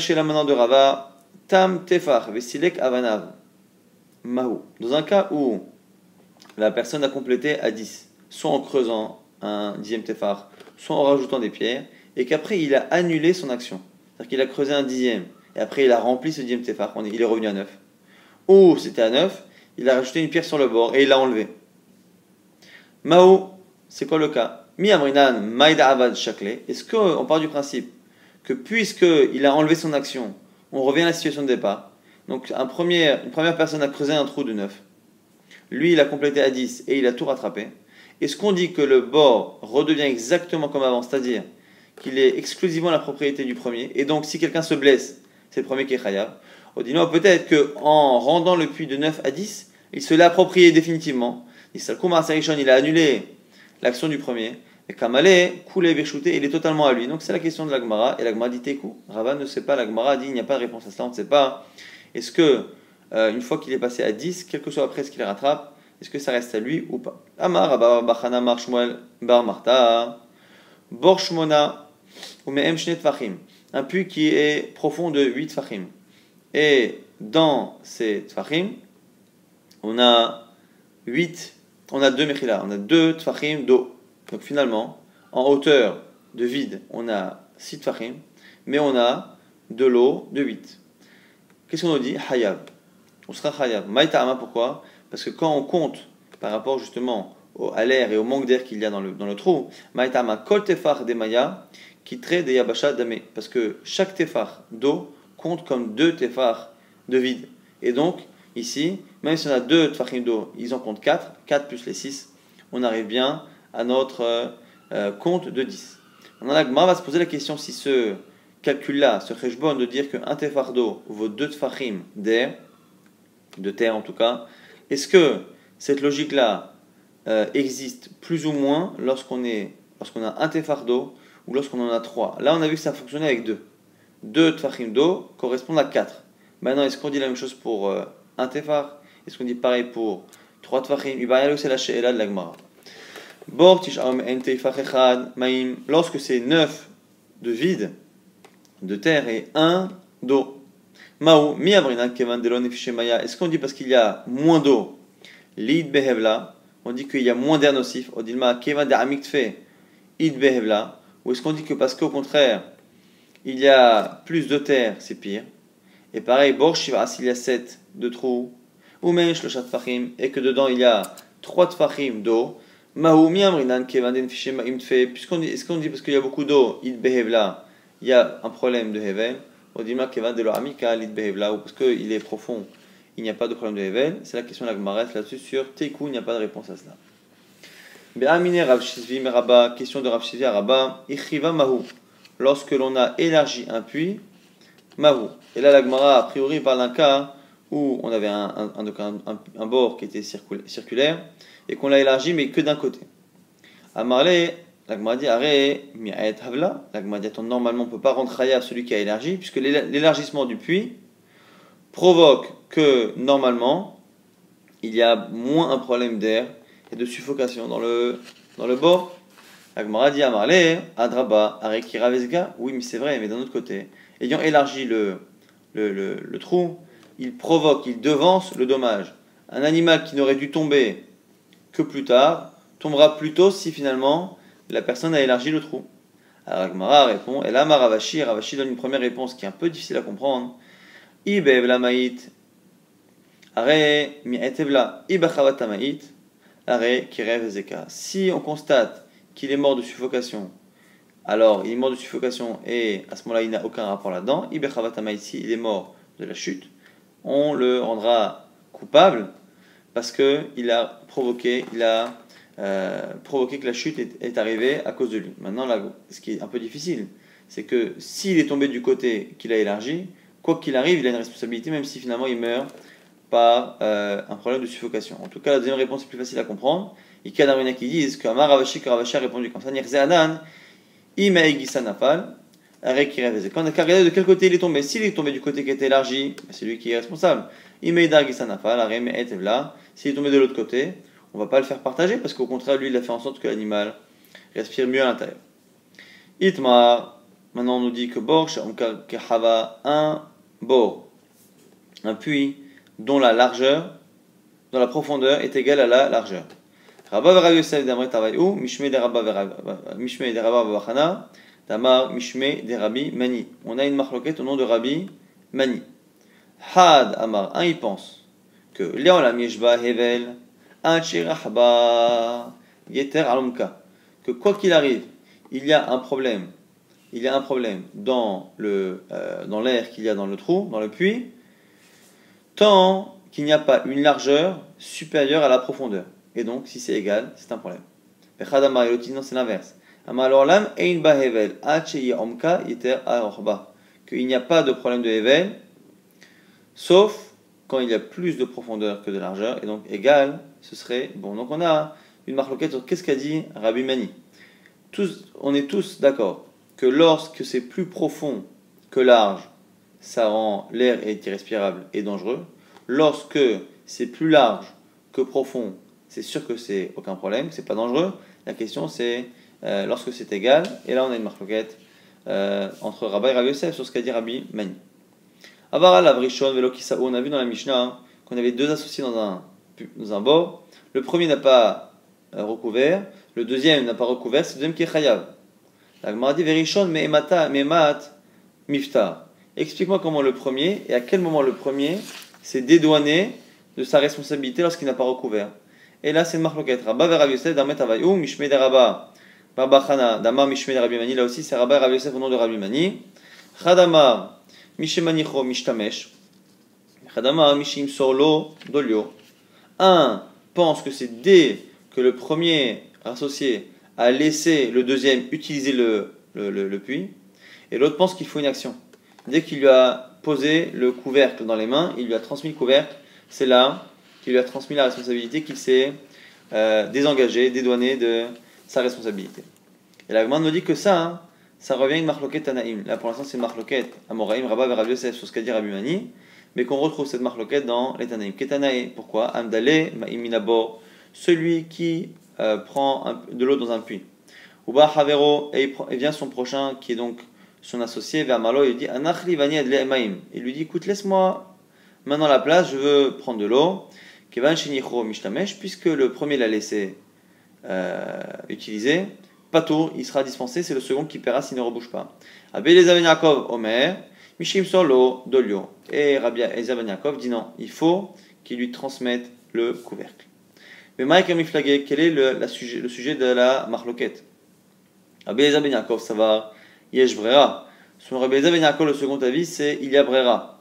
S1: Chez la de Rava, tam tefar, vesilek avanav, mahu. Dans un cas où la personne a complété à 10, soit en creusant un dixième tefar, soit en rajoutant des pierres, et qu'après il a annulé son action. C'est-à-dire qu'il a creusé un dixième, et après il a rempli ce dixième tefar, il est revenu à 9. Ou c'était à 9, il a rajouté une pierre sur le bord et il l'a enlevé. Mao, c'est quoi le cas? Mi amrinan maïda avad shakle. Est-ce qu'on part du principe que puisqu'il a enlevé son action, on revient à la situation de départ Donc un une première personne a creusé un trou de 9. Lui, il a complété à 10 et il a tout rattrapé. Est-ce qu'on dit que le bord redevient exactement comme avant, c'est-à-dire qu'il est exclusivement la propriété du premier, et donc si quelqu'un se blesse, c'est le premier qui est khayab? On dit non, peut-être qu'en rendant le puits de 9 à 10, il se l'a approprié définitivement. Il a annulé l'action du premier. Et Kamale, Koulé, Virchouté, il est totalement à lui. Donc c'est la question de l'Agmara. Et l'Agmara dit Tekou. Rava ne sait pas, l'Agmara dit il n'y a pas de réponse à cela, on ne sait pas. Est-ce que, euh, une fois qu'il est passé à 10, quel que soit après ce qu'il rattrape, est-ce que ça reste à lui ou pas? Amar, Rabba, Bachana, Marshmuel, Bar Marta, Borshmona, ou Me'em Fachim. Un puits qui est profond de 8 Fachim. Et dans ces Fachim, on a 8, on a deux Mechila, on a deux Tfachim d'eau. Donc finalement, en hauteur de vide, on a 6 Tfachim, mais on a de l'eau de 8. Qu'est-ce qu'on nous dit? Hayab. On sera Hayab. Maïta'ama, pourquoi? Parce que quand on compte par rapport justement à l'air et au manque d'air qu'il y a dans le, dans le trou, Maïta'ama, kol tefar de maya, qui traite des yabasha damé. Parce que chaque tefar d'eau compte comme deux tefar de vide. Et donc, ici, même si on a deux tfachim d'eau, ils en comptent 4, 4 plus les 6, on arrive bien à notre euh, euh, compte de 10. On a va se poser la question si ce calcul-là, ce cheshbon de dire qu'un tefar d'eau vaut deux tfachim d'air, de terre en tout cas, est-ce que cette logique-là euh, existe plus ou moins lorsqu'on lorsqu'on a un tefar d'eau ou lorsqu'on en a trois? Là, on a vu que ça fonctionnait avec deux. Deux tfachim d'eau correspondent à 4. Maintenant, est-ce qu'on dit la même chose pour un tefar? Est-ce qu'on dit pareil pour trois tefachim c'est la de l'agmara. Lorsque c'est neuf de vide, de terre, et un d'eau. Maou, mi Est-ce qu'on dit parce qu'il y a moins d'eau? Lid behevla. On dit qu'il y a moins d'air nocif. Odilma kevan. Id behevla. Ou est-ce qu'on dit que parce qu'au contraire, il y a plus de terre, c'est pire? Et pareil, Borshiva, s'il y a 7 de trous, ou le Tfachim, et que dedans il y a 3 Tfachim d'eau, Amrinan Fishem puisqu'on dit, est-ce qu'on dit parce qu'il y a beaucoup d'eau, Behevla, il y a un problème de Hevel, on dit Kevan de l'Amika, Id Behevla, ou parce qu'il est profond, il n'y a pas de problème de Hevel, c'est la question de la Gmaret là-dessus, sur Teku, il n'y a pas de réponse à cela. Meraba, question de Rav Shizvi Araba, Ichiva Mahu, lorsque l'on a élargi un puits, Mahu. Et là, la Gemara, a priori, parle d'un cas où on avait un, bord qui était circulaire et qu'on l'a élargi, mais que d'un côté. À Marley, la Gemara dit Aré, mi'aet havla. La Gemara dit normalement, on ne peut pas rentrer à celui qui a élargi, puisque l'élargissement du puits provoque que normalement, il y a moins un problème d'air et de suffocation dans le, dans le bord. La Gemara dit à Marley, Adraba, Aré Kiravesga. Oui, mais c'est vrai, mais d'un autre côté ayant élargi le, le, trou, il provoque, il devance le dommage. Un animal qui n'aurait dû tomber que plus tard tombera plus tôt si finalement la personne a élargi le trou. Alors Agmara répond, et là Ravashi, Ravashi donne une première réponse qui est un peu difficile à comprendre. Ibev maït, are mi'etevla, ibachavat maït, are kirev. Si on constate qu'il est mort de suffocation, alors il est mort de suffocation et à ce moment-là il n'a aucun rapport là-dedans, ibachavat maït, il est mort de la chute, on le rendra coupable parce qu'il a provoqué, il a euh, provoqué que la chute est, arrivée à cause de lui. Maintenant, ce qui est un peu difficile, c'est que s'il est tombé du côté qu'il a élargi, quoi qu'il arrive, il a une responsabilité, même si finalement il meurt par euh, un problème de suffocation. En tout cas, la deuxième réponse est plus facile à comprendre. Il y a qui disent que Amar Ravashi, a répondu comme ça? Nirzeanan, Imegisanafal, quand on a regardé de quel côté il est tombé? S'il est tombé du côté qui était élargi, ben, c'est lui qui est responsable. S'il est tombé de l'autre côté, on ne va pas le faire partager parce qu'au contraire, lui, il a fait en sorte que l'animal respire mieux à l'intérieur. Itma, maintenant on nous dit que Bor, Hava, un bord, un puits dont la largeur, dont la profondeur est égale à la largeur. Rabba Yosef Tavayou, Mishme de Rabba Vachana, Tamar Mishme de Rabbi Mani. On a une marloquette au nom de Rabbi Mani. Had Amar, un il pense que Léon la Mishba Hevel, Yeter Alumka. Que quoi qu'il arrive, il y a un problème. Il y a un problème dans le euh, dans l'air qu'il y a dans le trou, dans le puits, tant qu'il n'y a pas une largeur supérieure à la profondeur. Et donc, si c'est égal, c'est un problème. Amar, c'est l'inverse qu'il n'y a pas de problème de Hevel, sauf quand il y a plus de profondeur que de largeur, et donc égal, ce serait bon. Donc on a une marque sur qu'est-ce qu'a dit Rabbi Mani. Tous, on est tous d'accord que lorsque c'est plus profond que large, ça rend l'air irrespirable et dangereux. Lorsque c'est plus large que profond, c'est sûr que c'est aucun problème, c'est pas dangereux. La question c'est euh, lorsque c'est égal. Et là, on a une marloquette euh, entre Rabbi et Rabbi Yosef sur ce qu'a dit Rabbi Mani. Avara la on a vu dans la Mishnah qu'on avait deux associés dans un, dans un bord. Le premier n'a pas euh, recouvert, le deuxième n'a pas recouvert, c'est le deuxième qui est chayav. La Gemara dit Verishon me'emat miftar. Explique-moi comment le premier et à quel moment le premier s'est dédouané de sa responsabilité lorsqu'il n'a pas recouvert. Et là, c'est une marloquette. Rabba ver Rabbi Yosef d'amet avayou mishme de Rabba Barbachana, Damar Mishme de Rabbi Mani, là aussi c'est Rabbi Rabbi Yosef au nom de Rabbi Mani. Chadamar, Mishemanicho Mishtamesh. Chadamar, Mishim Sorlo Dolio. Un pense que c'est dès que le premier associé a laissé le deuxième utiliser le, le, le, puits, et l'autre pense qu'il faut une action. Dès qu'il lui a posé le couvercle dans les mains, il lui a transmis le couvercle, c'est là qu'il lui a transmis la responsabilité qu'il s'est euh, désengagé, dédouané de sa responsabilité. Et la nous dit que ça, hein, ça revient à une marloquette Tanaïm. Là, pour l'instant, c'est marloquette Amoraïm, Rabba, Rabbi Yosef, sur ce qu'a dit Rabbi Mani, mais qu'on retrouve cette marloquette dans les Tanaïm. Ketanaï, pourquoi? Amdale, Ma'iminabo, celui qui euh, prend de l'eau dans un puits. Uba Havero, et il vient son prochain, qui est donc son associé, vers Malo, il dit Anachli Vani Adle Il lui dit écoute, laisse-moi maintenant la place, je veux prendre de l'eau. Kevan Shinicho Mishtamesh, puisque le premier l'a laissé euh, utilisé, Patour, il sera dispensé, c'est le second qui paiera s'il ne rebouche pas. Rabbi Yaakov Omer, Mishim Solo Dolio. Et Rabbi Yaakov dit non, il faut qu'il lui transmette le couvercle. Mais Mike Miflagé, quel est le, sujet, le, sujet, de la marloquette? Rabbi Yaakov, ça va, Yesh Brera. Son Rabbi Yaakov, le second avis, c'est il y a Brera.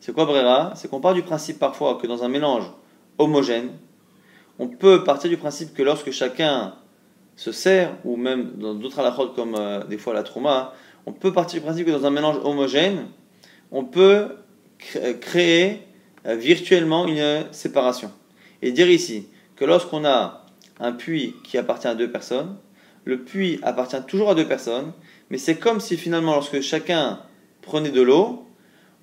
S1: C'est quoi Brera? C'est qu'on part du principe parfois que dans un mélange homogène, on peut partir du principe que lorsque chacun se sert, ou même dans d'autres halakhot comme euh, des fois la trauma, on peut partir du principe que dans un mélange homogène, on peut créer euh, virtuellement une séparation. Et dire ici que lorsqu'on a un puits qui appartient à deux personnes, le puits appartient toujours à deux personnes, mais c'est comme si finalement lorsque chacun prenait de l'eau,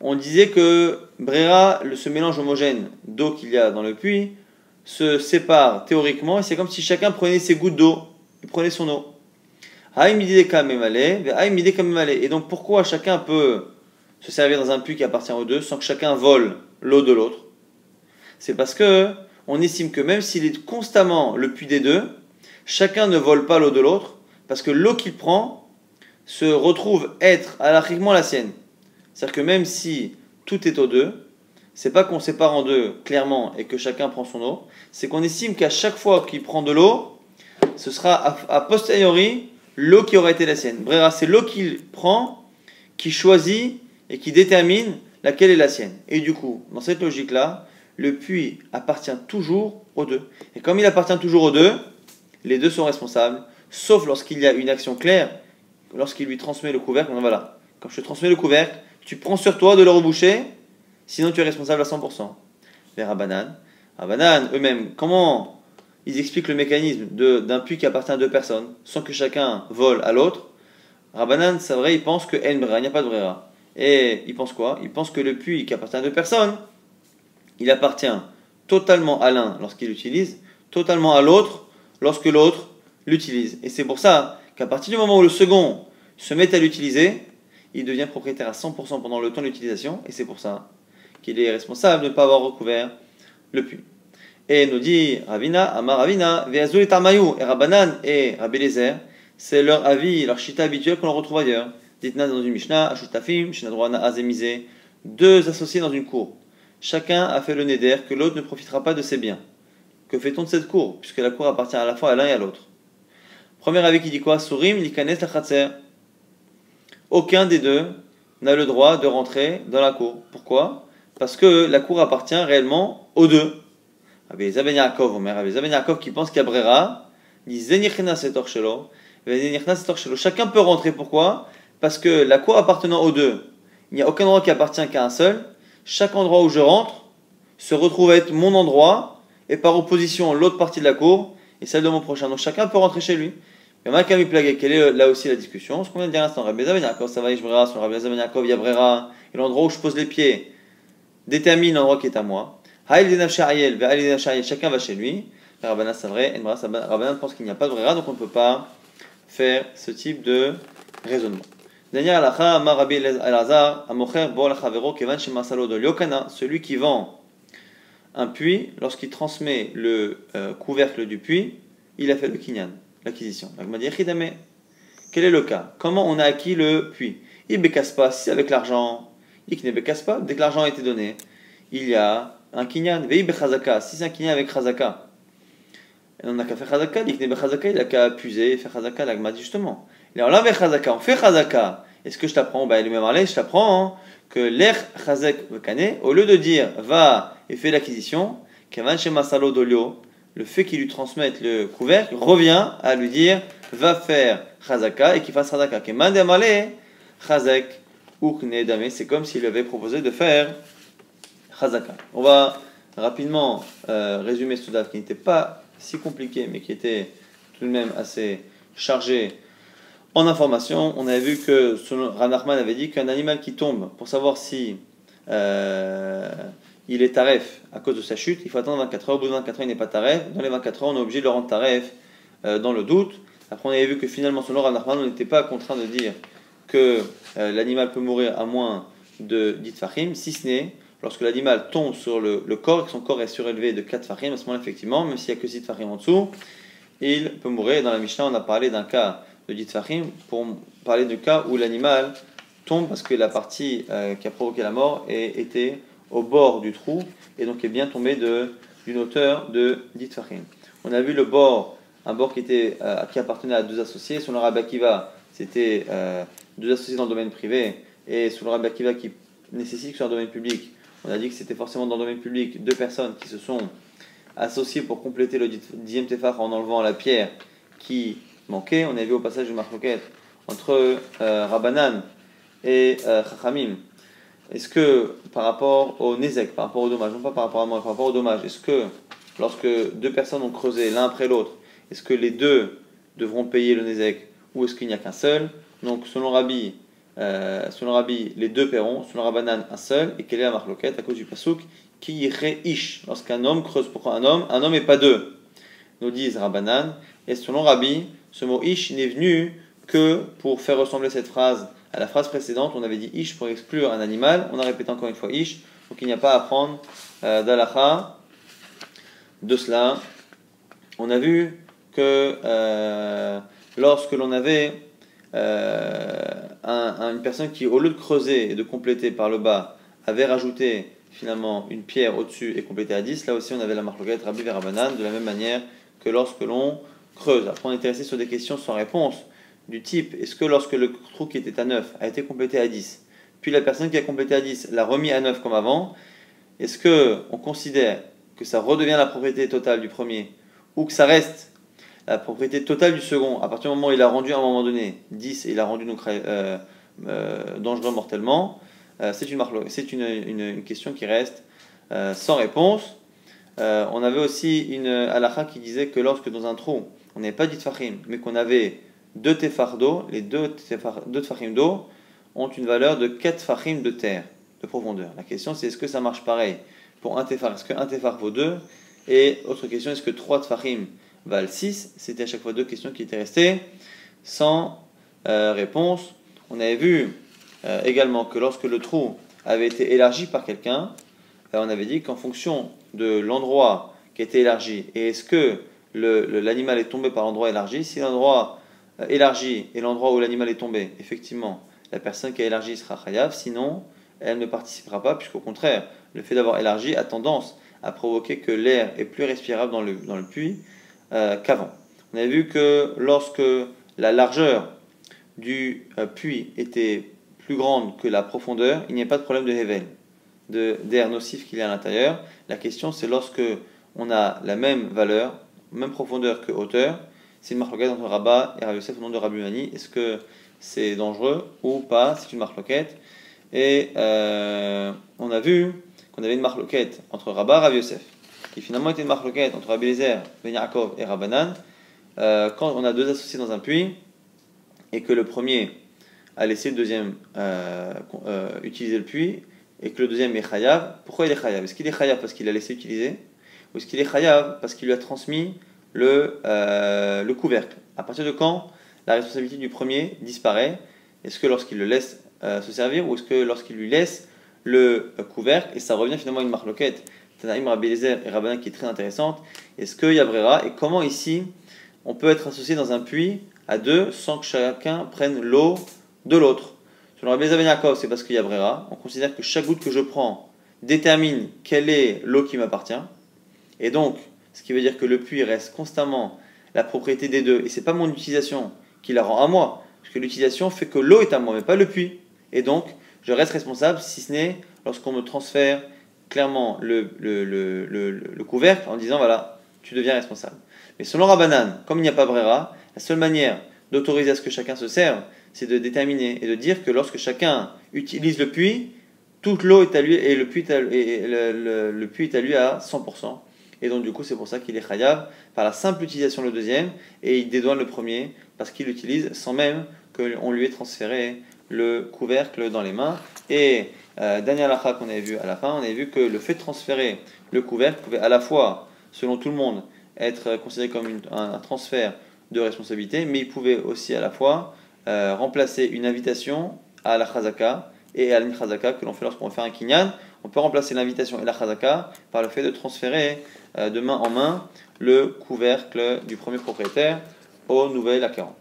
S1: on disait que Brera, ce mélange homogène d'eau qu'il y a dans le puits, se séparent théoriquement et c'est comme si chacun prenait ses gouttes d'eau, il prenait son eau. Et donc pourquoi chacun peut se servir dans un puits qui appartient aux deux sans que chacun vole l'eau de l'autre? C'est parce que on estime que même s'il est constamment le puits des deux, chacun ne vole pas l'eau de l'autre parce que l'eau qu'il prend se retrouve être alachiquement la sienne. C'est-à-dire que même si tout est aux deux, c'est pas qu'on sépare en deux clairement et que chacun prend son eau, c'est qu'on estime qu'à chaque fois qu'il prend de l'eau, ce sera a, posteriori l'eau qui aura été la sienne. Brera, c'est l'eau qu'il prend, qui choisit et qui détermine laquelle est la sienne. Et du coup, dans cette logique-là, le puits appartient toujours aux deux. Et comme il appartient toujours aux deux, les deux sont responsables, sauf lorsqu'il y a une action claire, lorsqu'il lui transmet le couvercle, voilà, quand je te transmets le couvercle, tu prends sur toi de le reboucher, sinon tu es responsable à 100%. Les Rabanan, Rabanan eux-mêmes, comment ils expliquent le mécanisme d'un puits qui appartient à deux personnes, sans que chacun vole à l'autre? Rabanan, c'est vrai, ils pensent que il n'y a pas de brera. Et ils pensent quoi? Ils pensent que le puits qui appartient à deux personnes, il appartient totalement à l'un lorsqu'il l'utilise, totalement à l'autre lorsque l'autre l'utilise. Et c'est pour ça qu'à partir du moment où le second se met à l'utiliser, il devient propriétaire à 100% pendant le temps de l'utilisation, et c'est pour ça qu'il est responsable de ne pas avoir recouvert le puits. Et nous dit Ravina, Amar Ravina, Veazul et Tarmayou, et Rabanan et Rabbi c'est leur avis, leur chita habituel qu'on retrouve ailleurs. Ditna dans une Mishnah, Ashutafim, Shinadroana Azemizé, deux associés dans une cour. Chacun a fait le neder que l'autre ne profitera pas de ses biens. Que fait-on de cette cour Puisque la cour appartient à la fois à l'un et à l'autre? Premier avis qui dit quoi? Surim, likanes la Aucun des deux n'a le droit de rentrer dans la cour. Pourquoi? Parce que la cour appartient réellement aux deux. Rabbi Zaben Yaakov, Zaben Yaakov qui pense Brera, dit Chacun peut rentrer. Pourquoi? Parce que la cour appartenant aux deux, il n'y a aucun endroit qui appartient qu'à un seul. Chaque endroit où je rentre se retrouve à être mon endroit et par opposition l'autre partie de la cour et celle de mon prochain. Donc chacun peut rentrer chez lui. Mais Makami Plague, quelle est là aussi la discussion? Ce qu'on vient de dire à l'instant, Rabbi Yaakov, ça va, je verrai sur Rabbi Yaakov, Yabrera, et l'endroit où je pose les pieds détermine l'endroit qui est à moi. Chacun va chez lui. Rabbanan, c'est vrai, pense qu'il n'y a pas de Brera, donc on ne peut pas faire ce type de raisonnement. Celui qui vend un puits, lorsqu'il transmet le euh, couvercle du puits, il a fait le kinyan, l'acquisition. Quel est le cas? Comment on a acquis le puits? Il bécasse pas, si avec l'argent, il ne bécasse pas, dès que l'argent a été donné, il y a un kinyan. Si c'est un kinyan avec chazaka, on n'a qu'à faire chazaka, il a qu'à puiser et faire chazaka, l'agma dit justement. Alors là, chazaka, on fait chazaka. Est-ce que je t'apprends? Bah, lui je t'apprends hein, que l'air chazek vekane, au lieu de dire va et fais l'acquisition, dolio, le fait qu'il lui transmette le couvercle revient à lui dire va faire chazaka et qu'il fasse chazaka. Keman chazek dame, c'est comme s'il avait proposé de faire chazaka. On va rapidement euh, résumer ce date qui n'était pas si compliqué, mais qui était tout de même assez chargé en information. On avait vu que Ranachman avait dit qu'un animal qui tombe, pour savoir si euh, il est taref à cause de sa chute, il faut attendre 24 heures. Au bout de 24 heures, il n'est pas taref. Dans les 24 heures, on est obligé de le rendre taref euh, dans le doute. Après, on avait vu que finalement, selon Ranachman, on n'était pas contraint de dire que euh, l'animal peut mourir à moins de 10 fahim, si ce n'est lorsque l'animal tombe sur le, corps et que son corps est surélevé de 4 farim, à ce moment-là, effectivement, même s'il n'y a que 6 farim en dessous, il peut mourir. Dans la Mishnah, on a parlé d'un cas de 10 farim pour parler du cas où l'animal tombe parce que la partie euh, qui a provoqué la mort était au bord du trou et donc est bien tombé d'une hauteur de 10 farim. On a vu le bord, un bord qui, était, euh, qui appartenait à deux associés. Le Rabbi Akiva, c'était deux associés dans le domaine privé et sur le Rabbi Akiva qui nécessite que ce soit un domaine public, on a dit que c'était forcément dans le domaine public deux personnes qui se sont associées pour compléter le dixième tefach en enlevant la pierre qui manquait. On a vu au passage du marloquette entre euh, Rabbanan et euh, Chachamim. Est-ce que par rapport au Nezek, par rapport au dommage, non pas par rapport à moi, par rapport au dommage, est-ce que lorsque deux personnes ont creusé l'un après l'autre, est-ce que les deux devront payer le Nezek ou est-ce qu'il n'y a qu'un seul? Donc selon Rabbi, euh, selon Rabbi, les deux paieront, selon Rabbanan, un seul, et quelle est la marloquette à cause du pasouk Qui ish Lorsqu'un homme creuse pour un homme, un homme et pas deux. Nous disent Rabbanan, et selon Rabbi, ce mot ish n'est venu que pour faire ressembler cette phrase à la phrase précédente. On avait dit ish pour exclure un animal, on a répété encore une fois ish, donc il n'y a pas à prendre euh, de cela. On a vu que euh, lorsque l'on avait une personne qui, au lieu de creuser et de compléter par le bas, avait rajouté finalement une pierre au-dessus et complété à 10, là aussi on avait la marloquette Rabbi Verabanan, de la même manière que lorsque l'on creuse. Après on est resté sur des questions sans réponse, du type est-ce que lorsque le trou qui était à 9 a été complété à 10, puis la personne qui a complété à 10 l'a remis à 9 comme avant, est-ce que on considère que ça redevient la propriété totale du premier ou que ça reste la propriété totale du second à partir du moment où il a rendu à un moment donné 10 et il a rendu donc, euh, euh, dangereux mortellement euh, c'est une, question qui reste sans réponse. on avait aussi une halakha qui disait que lorsque dans un trou on n'avait pas dit tfachim mais qu'on avait deux tefar d'eau, les deux, tefar, deux tfachim d'eau ont une valeur de 4 tfachim de terre, de profondeur. La question c'est est-ce que ça marche pareil pour un tefar Est-ce qu'un tefar vaut 2 Et autre question, est-ce que 3 tfachim valent 6 C'était à chaque fois deux questions qui étaient restées sans euh, réponse. On avait vu euh, également que lorsque le trou avait été élargi par quelqu'un, euh, on avait dit qu'en fonction de l'endroit qui était élargi et est-ce que l'animal est tombé par l'endroit élargi, si l'endroit élargi est l'endroit où l'animal est tombé, effectivement, la personne qui a élargi sera chayav, sinon elle ne participera pas, puisqu'au contraire, le fait d'avoir élargi a tendance à provoquer que l'air est plus respirable dans le, dans le puits euh, qu'avant. On a vu que lorsque la largeur du euh, puits était plus grande que la profondeur, il n'y a pas de problème de Hevel, d'air nocif qu'il y a à l'intérieur. La question c'est lorsque on a la même valeur, même profondeur que hauteur, c'est une marque entre Rabat et Rabbi Yosef au nom de Rabbi. Est-ce que c'est dangereux ou pas? C'est une marque Et euh, on a vu qu'on avait une marque entre Rabat et Rabbi Yosef, qui finalement était une marque entre Rabbi Lezer, Ben et Rabbanan. Euh, quand on a deux associés dans un puits et que le premier a laissé le deuxième euh, utiliser le puits et que le deuxième est chayav, pourquoi il est chayav Est-ce qu'il est chayav parce qu'il a laissé utiliser? Ou est-ce qu'il est chayav parce qu'il lui a transmis le, le couvercle? À partir de quand la responsabilité du premier disparaît? Est-ce que lorsqu'il le laisse euh, se servir ou est-ce que lorsqu'il lui laisse le euh, couvercle et ça revient finalement à une marloquette Tanaïm Rabbi et Rabbanan qui est très intéressante. Est-ce qu'il y a Brera et comment ici on peut être associé dans un puits à deux sans que chacun prenne l'eau de l'autre? Selon Rabbi Yaakov, c'est parce qu'il y a Brera. On considère que chaque goutte que je prends détermine quelle est l'eau qui m'appartient. Et donc, ce qui veut dire que le puits reste constamment la propriété des deux. Et c'est pas mon utilisation qui la rend à moi. Parce que l'utilisation fait que l'eau est à moi, mais pas le puits. Et donc, je reste responsable, si ce n'est lorsqu'on me transfère clairement le, le, couvercle en disant voilà, tu deviens responsable. Mais selon Rabbanan, comme il n'y a pas Brera, la seule manière d'autoriser à ce que chacun se serve, c'est de déterminer et de dire que lorsque chacun utilise le puits, toute l'eau est à lui et le puits, est à, le, est à lui à 100%. Et donc, du coup, c'est pour ça qu'il est chayav par la simple utilisation le deuxième et il dédouane le premier parce qu'il l'utilise sans même qu'on lui ait transféré le couvercle dans les mains. Et euh, Acha qu'on avait vu à la fin, on avait vu que le fait de transférer le couvercle pouvait à la fois, selon tout le monde, être considéré comme un, transfert de responsabilité, mais il pouvait aussi à la fois euh, remplacer une invitation à la chazaka et à l'inchazaka que l'on fait lorsqu'on fait un kinyan. On peut remplacer l'invitation et la chazaka par le fait de transférer euh, de main en main le couvercle du premier propriétaire au nouvel acquérant.